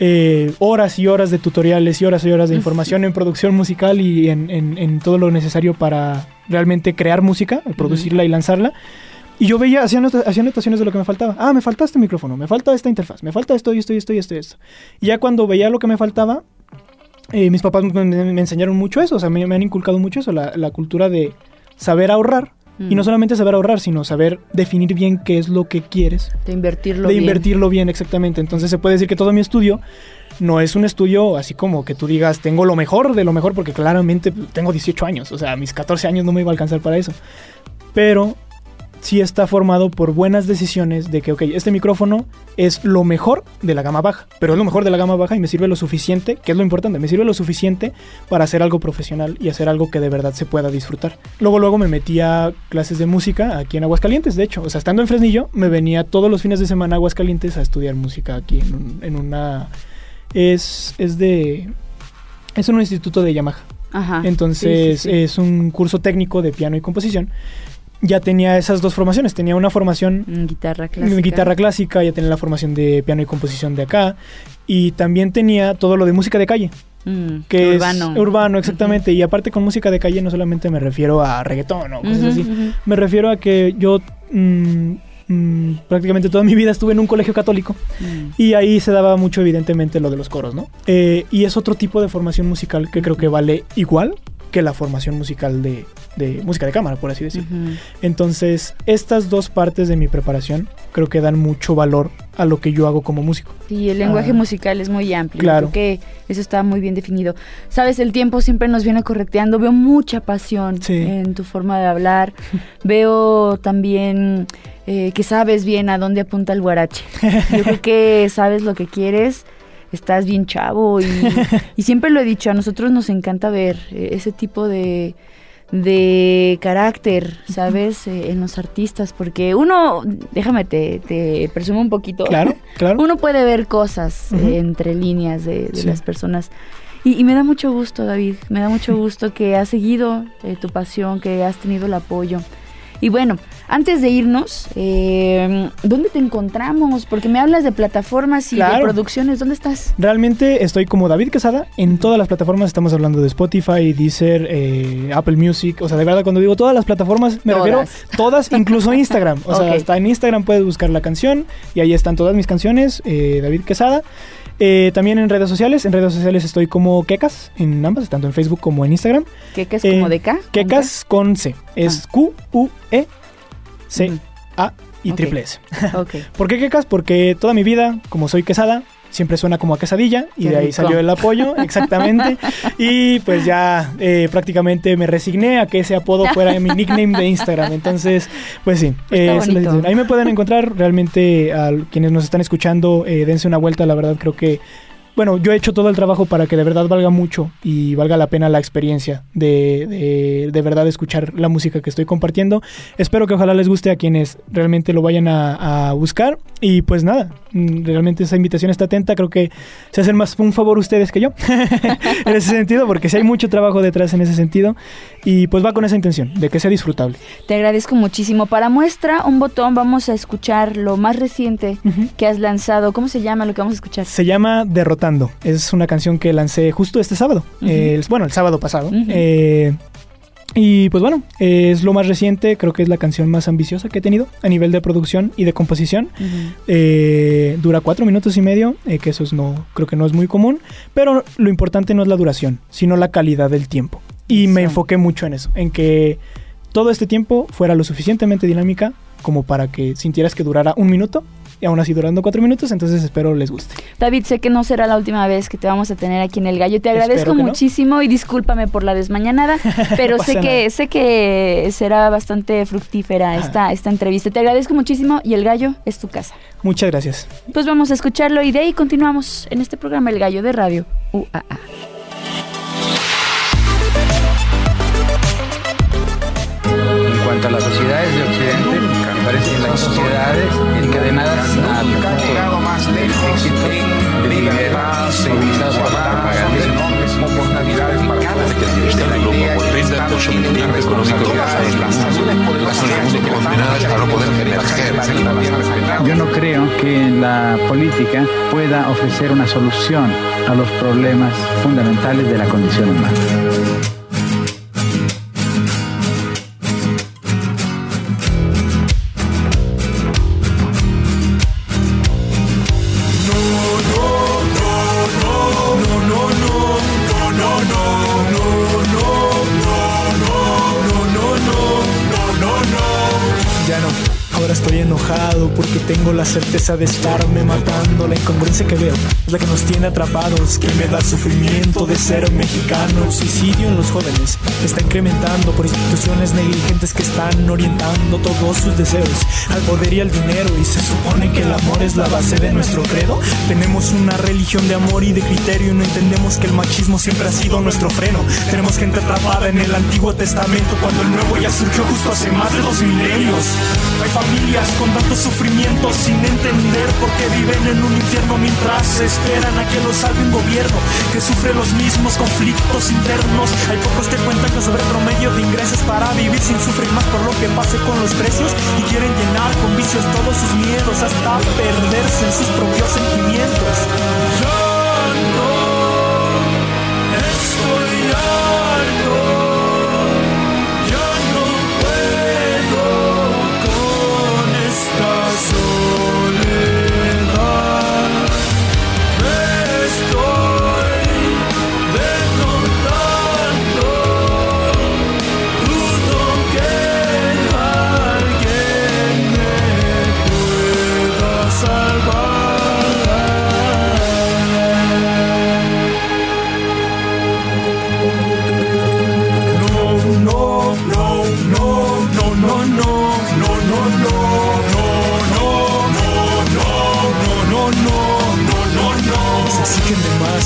eh, horas y horas de tutoriales y horas y horas de información en producción musical y en, en- en todo lo necesario para realmente crear música, producirla y lanzarla. Y yo veía, hacía, hacía anotaciones de lo que me faltaba. Ah, me falta este micrófono, me falta esta interfaz, me falta esto y esto y esto y esto y esto. Y ya cuando veía lo que me faltaba, eh, mis papás me, me enseñaron mucho eso, o sea, me, me han inculcado mucho eso, la, la cultura de saber ahorrar. Y no Mm. solamente saber ahorrar, sino saber definir bien qué es lo que quieres. De invertirlo de bien. invertirlo bien, exactamente. Entonces se puede decir que todo mi estudio no es un estudio así como que tú digas, tengo lo mejor de lo mejor, porque claramente tengo 18 años, o sea, a mis 14 años no me iba a alcanzar para eso. Pero sí está formado por buenas decisiones de que, ok, este micrófono es lo mejor de la gama baja, pero es lo mejor de la gama baja y me sirve lo suficiente, que es lo importante, me sirve lo suficiente para hacer algo profesional y hacer algo que de verdad se pueda disfrutar. Luego, luego me metí a clases de música aquí en Aguascalientes, de hecho, o sea, estando en Fresnillo, me venía todos los fines de semana a Aguascalientes a estudiar música aquí en, un- en una... Es, es de... Es un instituto de Yamaha. Ajá. Entonces Sí, sí, sí. es un curso técnico de piano y composición. Ya tenía esas dos formaciones. Tenía una formación Mm, guitarra clásica. guitarra clásica, ya tenía la formación de piano y composición de acá. Y también tenía todo lo de música de calle. Mm, Que urbano. es urbano, exactamente. Y aparte con música de calle no solamente me refiero a reggaetón o cosas así. Me refiero a que yo mm, mm, prácticamente toda mi vida estuve en un colegio católico. Y ahí se daba mucho, evidentemente, lo de los coros, ¿no? Eh, y es otro tipo de formación musical que creo que vale igual que la formación musical de, de música de cámara, por así decirlo. Ujú. Entonces, estas dos partes de mi preparación creo que dan mucho valor a lo que yo hago como músico. Sí, el lenguaje Ah. musical es muy amplio. Claro. Creo que eso está muy bien definido. Sabes, el tiempo siempre nos viene correcteando. Veo mucha pasión Sí. en tu forma de hablar. [laughs] Veo también eh, que sabes bien a dónde apunta el guarache. Yo creo que sabes lo que quieres. Estás bien chavo y, [laughs] y siempre lo he dicho, a nosotros nos encanta ver eh, ese tipo de, de carácter, ¿sabes? Eh, en los artistas, porque uno, déjame te, te presumo un poquito. Claro, claro. Uno puede ver cosas eh, entre líneas de, de Sí. las personas. Y, y me da mucho gusto, David. Me da mucho [laughs] gusto que has seguido eh, tu pasión, que has tenido el apoyo. Y bueno, antes de irnos, eh, ¿dónde te encontramos? Porque me hablas de plataformas y de producciones. ¿Dónde estás? Realmente estoy como David Quesada en todas las plataformas. Estamos hablando de Spotify, Deezer, eh, Apple Music. O sea, de verdad, cuando digo todas las plataformas, me Todas. refiero todas, incluso Instagram. O sea, [laughs] hasta en Instagram puedes buscar la canción y ahí están todas mis canciones, eh, David Quesada. Eh, también en redes sociales. En redes sociales estoy como Kekas, en ambas, tanto en Facebook como en Instagram. ¿Qué que es Eh, como de K? Kekas con C. Es Q-U-E-C-A y Ok. triple S. [laughs] [laughs] ¿Por qué quecas? Porque toda mi vida, como soy quesada, siempre suena como a quesadilla y Qué de ahí rico. salió el apoyo, [laughs] exactamente. y pues ya eh, prácticamente me resigné a que ese apodo fuera mi nickname de Instagram. Entonces, pues sí, eh, ahí me pueden encontrar. Realmente a quienes nos están escuchando, eh, dense una vuelta. La verdad creo que bueno, yo he hecho todo el trabajo para que de verdad valga mucho y valga la pena la experiencia de, de, de verdad escuchar la música que estoy compartiendo. Espero que ojalá les guste a quienes realmente lo vayan a, a buscar. Y pues nada, mm, realmente esa invitación está atenta. Creo que se hacen más un favor ustedes que yo [laughs] en ese sentido, porque sí hay mucho trabajo detrás en ese sentido. Y pues va con esa intención, de que sea disfrutable. Te agradezco muchísimo. Para muestra, un botón, vamos a escuchar lo más reciente que has lanzado. ¿Cómo se llama lo que vamos a escuchar? Se llama Es una canción que lancé justo este sábado. El- bueno, el sábado pasado. Eh, y pues bueno, es lo más reciente. Creo que es la canción más ambiciosa que he tenido a nivel de producción y de composición. Eh, dura cuatro minutos y medio, eh, que eso es no, creo que no es muy común. Pero lo importante no es la duración, sino la calidad del tiempo. Y me enfoqué mucho en eso, en que todo este tiempo fuera lo suficientemente dinámica como para que sintieras que durara un minuto y aún así durando cuatro minutos, entonces espero les guste. David, sé que no será la última vez que te vamos a tener aquí en El Gallo. Te agradezco no. muchísimo y discúlpame por la desmañanada, [laughs] pero No sé que nada. sé que será bastante fructífera esta, esta entrevista. Te agradezco muchísimo y El Gallo es tu casa. Muchas gracias. Pues vamos a escucharlo y de ahí continuamos en este programa El Gallo de Radio UAA. En cuanto a las sociedades de Occidente, parece que las sociedades encadenadas al punto más del éxito de la propaganda enormes oportunidades para cada Estado depende del sometimiento económico de las naciones poderosas del mundo condenadas a no poder emerger. Yo no creo que la política pueda ofrecer una solución a los problemas fundamentales de la condición humana. Tengo la certeza de estarme matando. La incongruencia que veo es la que nos tiene atrapados, que me da sufrimiento de ser mexicano. Suicidio en los jóvenes está incrementando por instituciones negligentes que están orientando todos sus deseos al poder y al dinero. Y se supone que el amor es la base de nuestro credo. Tenemos una religión de amor y de criterio y no entendemos que el machismo siempre ha sido nuestro freno. Tenemos gente atrapada en el Antiguo Testamento cuando el nuevo ya surgió justo hace más de dos milenios. Hay familias con tanto sufrimiento sin entender por qué viven en un infierno mientras esperan a que los salve un gobierno que sufre los mismos conflictos internos. Hay pocos que cuentan con sobre promedio de ingresos para vivir sin sufrir más por lo que pase con los precios y quieren llenar con vicios todos sus miedos hasta perderse en sus propios sentimientos.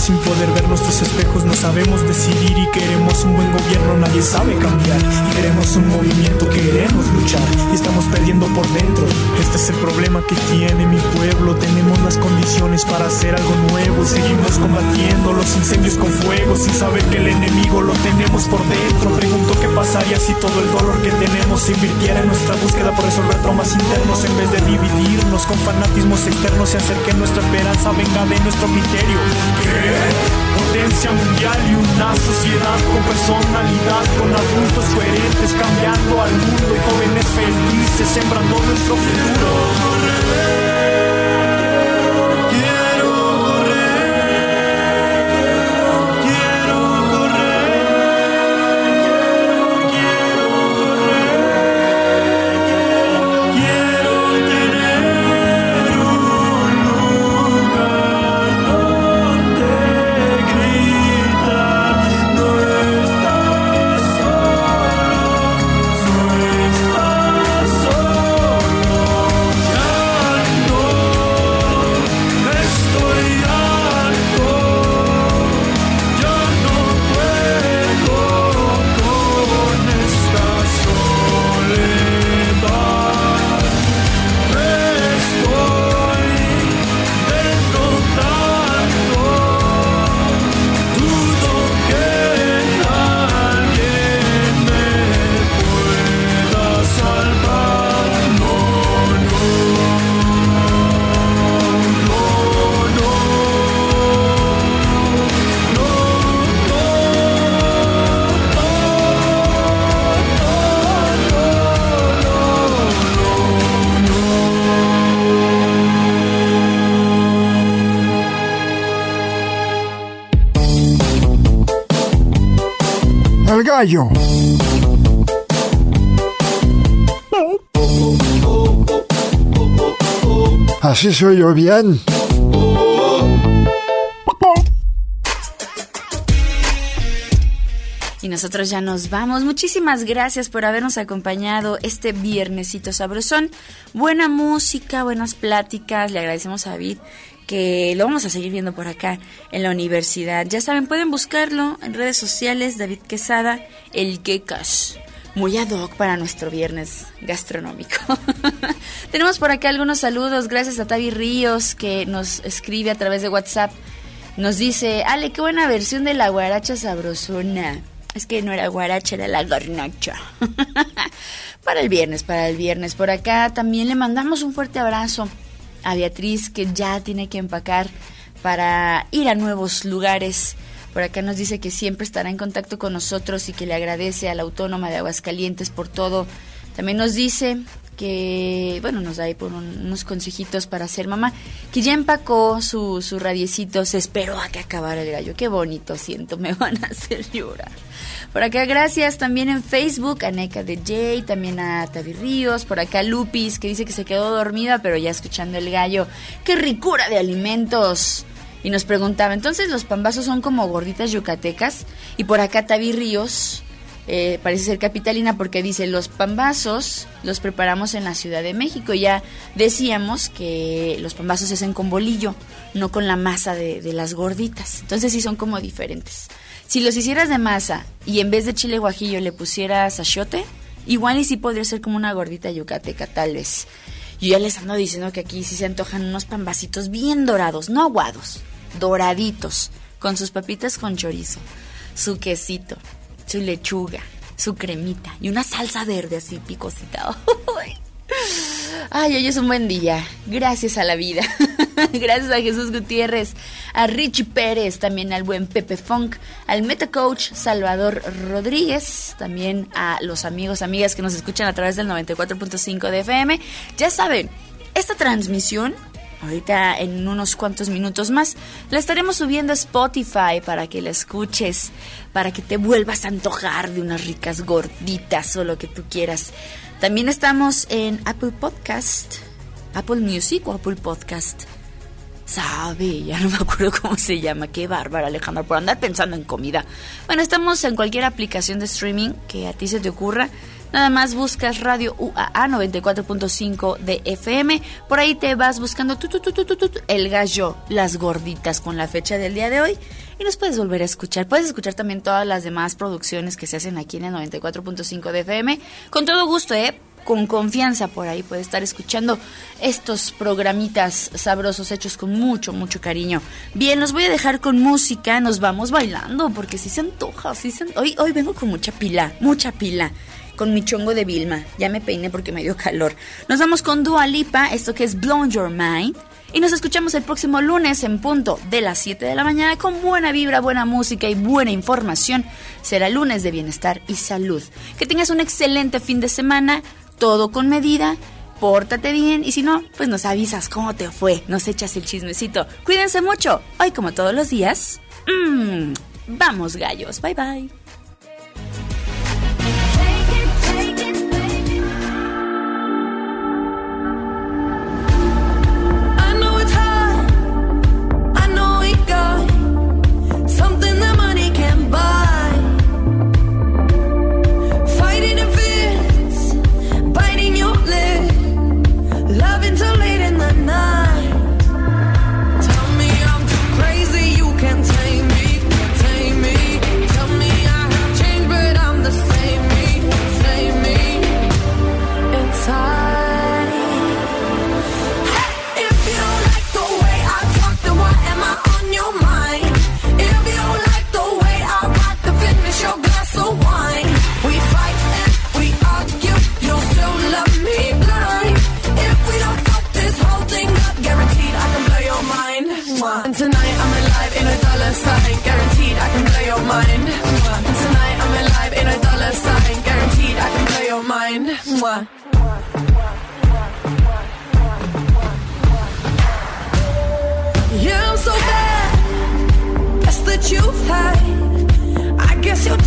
simple poder ver nuestros espejos. No sabemos decidir y queremos un buen gobierno. Nadie sabe cambiar. Y queremos un movimiento, queremos luchar. Y estamos perdiendo por dentro. Este es el problema que tiene mi pueblo. Tenemos las condiciones para hacer algo nuevo. Seguimos combatiendo los incendios con fuego. Sin saber que el enemigo lo tenemos por dentro. Pregunto qué pasaría si todo el dolor que tenemos se invirtiera en nuestra búsqueda por resolver traumas internos. En vez de dividirnos con fanatismos externos y hacer que nuestra esperanza venga de nuestro criterio. ¿Qué? Potencia mundial y una sociedad con personalidad, con adultos coherentes cambiando al mundo y jóvenes felices sembrando nuestro futuro. Así soy yo bien. Y nosotros ya nos vamos. Muchísimas gracias por habernos acompañado este viernesito sabrosón. Buena música, buenas pláticas. Le agradecemos a David que lo vamos a seguir viendo por acá en la universidad. Ya saben, pueden buscarlo en redes sociales, David Quesada, el Quecas. Muy ad hoc para nuestro viernes gastronómico. [laughs] Tenemos por acá algunos saludos, gracias a Tavi Ríos que nos escribe a través de WhatsApp. Nos dice, Ale, qué buena versión de la guaracha sabrosona. Es que no era guaracha, era la garnacha. [laughs] para el viernes, para el viernes. Por acá también le mandamos un fuerte abrazo a Beatriz que ya tiene que empacar para ir a nuevos lugares. Por acá nos dice que siempre estará en contacto con nosotros y que le agradece a la Autónoma de Aguascalientes por todo. También nos dice que, bueno, nos da ahí por un- unos consejitos para ser mamá, que ya empacó su, su radiecito, se esperó a que acabara el gallo. Qué bonito siento, [laughs] me van a hacer llorar. Por acá, gracias también en Facebook a Neca de Jay, también a Tavi Ríos, por acá Lupis, que dice que se quedó dormida, pero ya escuchando el gallo. ¡Qué ricura de alimentos! Y nos preguntaba, entonces los pambazos son como gorditas yucatecas. Y por acá Tavi Ríos, eh, parece ser capitalina porque dice, los pambazos los preparamos en la Ciudad de México. Ya decíamos que los pambazos se hacen con bolillo, no con la masa de, de las gorditas. Entonces sí son como diferentes. Si los hicieras de masa y en vez de chile guajillo le pusieras achiote, igual y sí podría ser como una gordita yucateca, tal vez. Yo ya les ando diciendo que aquí sí se antojan unos pambacitos bien dorados, no aguados, doraditos, con sus papitas con chorizo, su quesito, su lechuga, su cremita y una salsa verde así picosita. [laughs] Ay, hoy es un buen día. Gracias a la vida. [laughs] Gracias a Jesús Gutiérrez, a Richie Pérez, también al buen Pepe Funk, al Metacoach Salvador Rodríguez, también a los amigos, amigas que nos escuchan a través del 94.5 de FM. Ya saben, esta transmisión, ahorita en unos cuantos minutos más, la estaremos subiendo a Spotify para que la escuches, para que te vuelvas a antojar de unas ricas gorditas o lo que tú quieras. También estamos en Apple Podcast, Apple Music o Apple Podcast. Sabe, ya no me acuerdo [laughs] cómo se llama. Qué bárbara, Alejandra, por andar pensando en comida. Bueno, estamos en cualquier aplicación de streaming que a ti se te ocurra. Nada más buscas Radio UAA 94.5 de FM. Por ahí te vas buscando tu, tu, tu, el gallo, las gorditas con la fecha del día de hoy. Y nos puedes volver a escuchar. Puedes escuchar también todas las demás producciones que se hacen aquí en el 94.5 de FM. Con todo gusto, ¿eh? con confianza por ahí puede estar escuchando estos programitas sabrosos hechos con mucho, mucho cariño. Bien, los voy a dejar con música, nos vamos bailando porque si se antoja, sí se an- hoy, hoy vengo con mucha pila, mucha pila. Con mi chongo de Vilma. Ya me peiné porque me dio calor. Nos vamos con Dua Lipa, esto que es Blown Your Mind. Y nos escuchamos el próximo lunes en punto de las 7 de la mañana con buena vibra, buena música y buena información. Será lunes de bienestar y salud. Que tengas un excelente fin de semana, todo con medida. Pórtate bien y si no, pues nos avisas cómo te fue, nos echas el chismecito. Cuídense mucho. Hoy como todos los días, mmm, vamos gallos. Bye bye. Loving till moi. Yeah, I'm so bad. that's the truth. I guess you're.